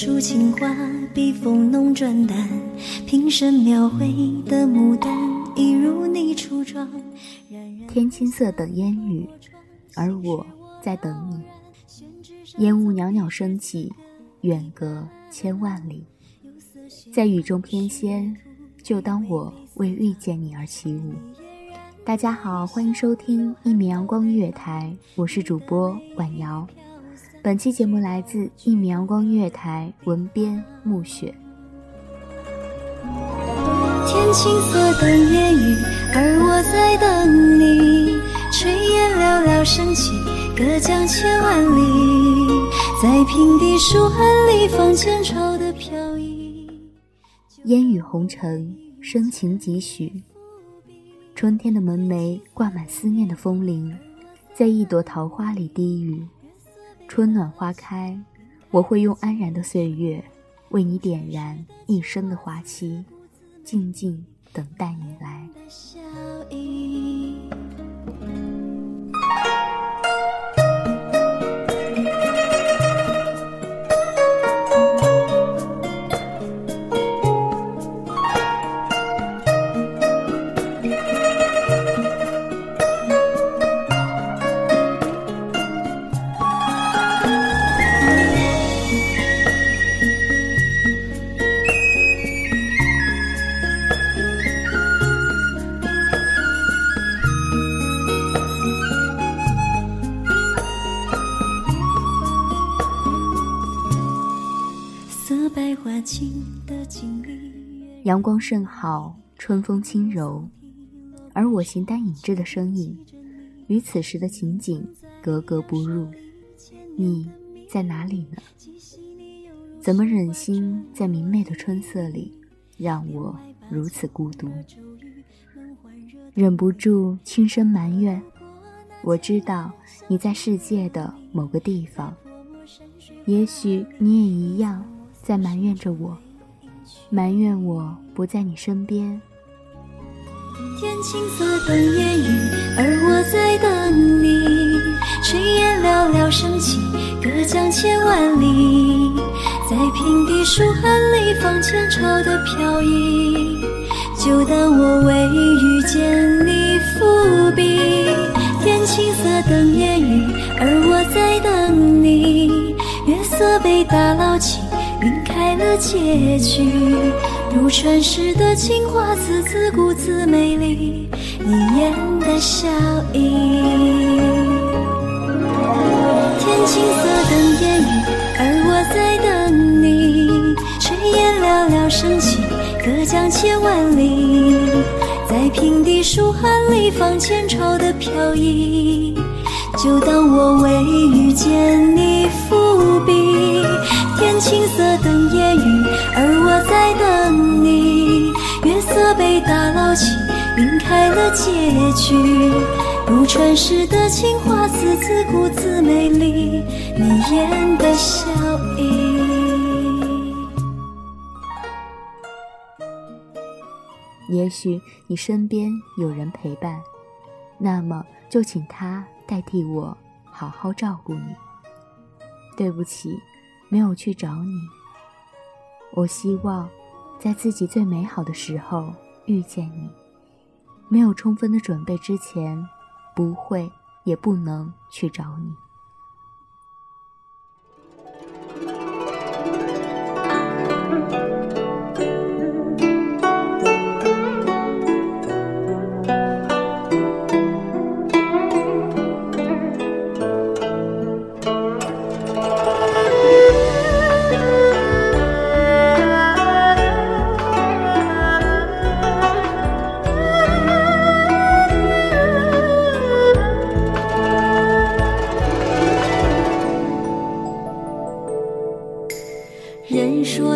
出情花，笔锋浓转淡，平生描绘的牡丹，一如你初妆。天青色等烟雨，而我在等你。烟雾袅袅升起，远隔千万里，在雨中翩跹，就当我为遇见你而起舞。大家好，欢迎收听一米阳光音乐台，我是主播婉瑶。本期节目来自一米阳光音乐台，文编暮雪。天青色等烟雨，而我在等你。炊烟袅袅升起，隔江千万里，在平地书案里放前朝的飘逸。烟雨红尘，深情几许。春天的门楣挂满思念的风铃，在一朵桃花里低语。春暖花开，我会用安然的岁月，为你点燃一生的花期，静静等待你来。阳光甚好，春风轻柔，而我形单影只的身影，与此时的情景格格不入。你在哪里呢？怎么忍心在明媚的春色里，让我如此孤独？忍不住轻声埋怨。我知道你在世界的某个地方，也许你也一样在埋怨着我，埋怨我不在你身边。天青色等烟雨，而我在等你。炊烟袅袅升起，隔江千万里，在平地书案里放前朝的飘逸。就当我为遇见你伏笔。天青色等烟雨，而我在等你。月色被打捞起，晕开了结局。如传世的青花瓷，自顾自美丽，你眼的笑意。天青色等烟雨，而我在等你。炊烟袅袅升起，隔江千万里，在平地书汉里放前朝的飘逸。就当我未遇见你伏笔，天青色等烟雨，而我在等你。月色被打捞起，晕开了结局。如传世的情话，字字古字美丽，你眼的笑意。也许你身边有人陪伴，那么就请他。代替我好好照顾你。对不起，没有去找你。我希望在自己最美好的时候遇见你。没有充分的准备之前，不会也不能去找你。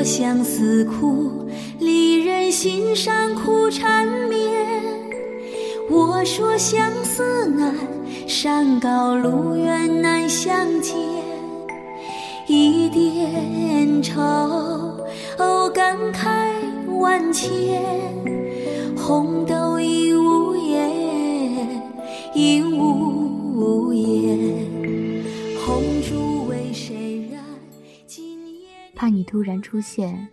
相思苦，离人心上苦缠绵。我说相思难，山高路远难相见。一点愁，哦感慨万千。红豆应无言，应突然出现，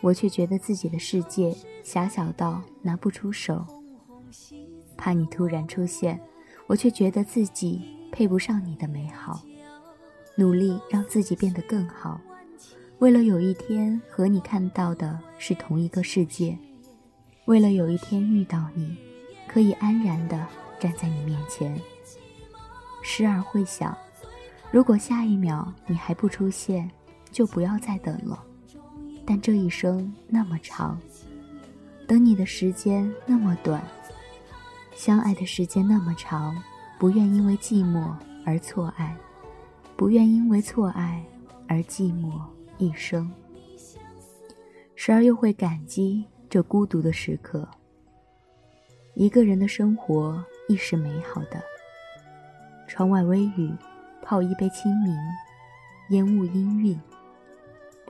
我却觉得自己的世界狭小到拿不出手；怕你突然出现，我却觉得自己配不上你的美好。努力让自己变得更好，为了有一天和你看到的是同一个世界，为了有一天遇到你，可以安然地站在你面前。时而会想，如果下一秒你还不出现，就不要再等了，但这一生那么长，等你的时间那么短，相爱的时间那么长，不愿因为寂寞而错爱，不愿因为错爱而寂寞一生。时而又会感激这孤独的时刻。一个人的生活亦是美好的。窗外微雨，泡一杯清明，烟雾氤氲。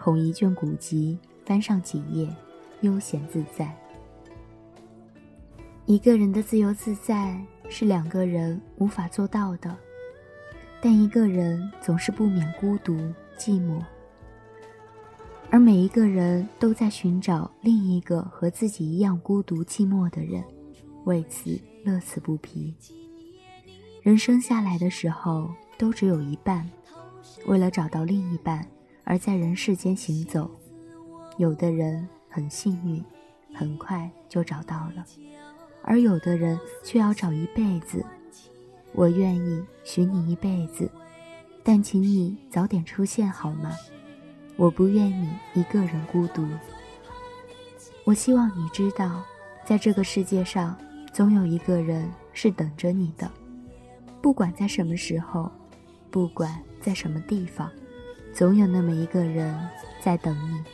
捧一卷古籍，翻上几页，悠闲自在。一个人的自由自在是两个人无法做到的，但一个人总是不免孤独寂寞，而每一个人都在寻找另一个和自己一样孤独寂寞的人，为此乐此不疲。人生下来的时候都只有一半，为了找到另一半。而在人世间行走，有的人很幸运，很快就找到了；而有的人却要找一辈子。我愿意许你一辈子，但请你早点出现好吗？我不愿你一个人孤独。我希望你知道，在这个世界上，总有一个人是等着你的，不管在什么时候，不管在什么地方。总有那么一个人在等你，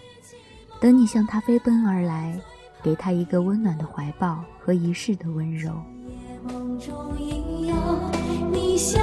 等你向他飞奔而来，给他一个温暖的怀抱和一世的温柔。梦中有你相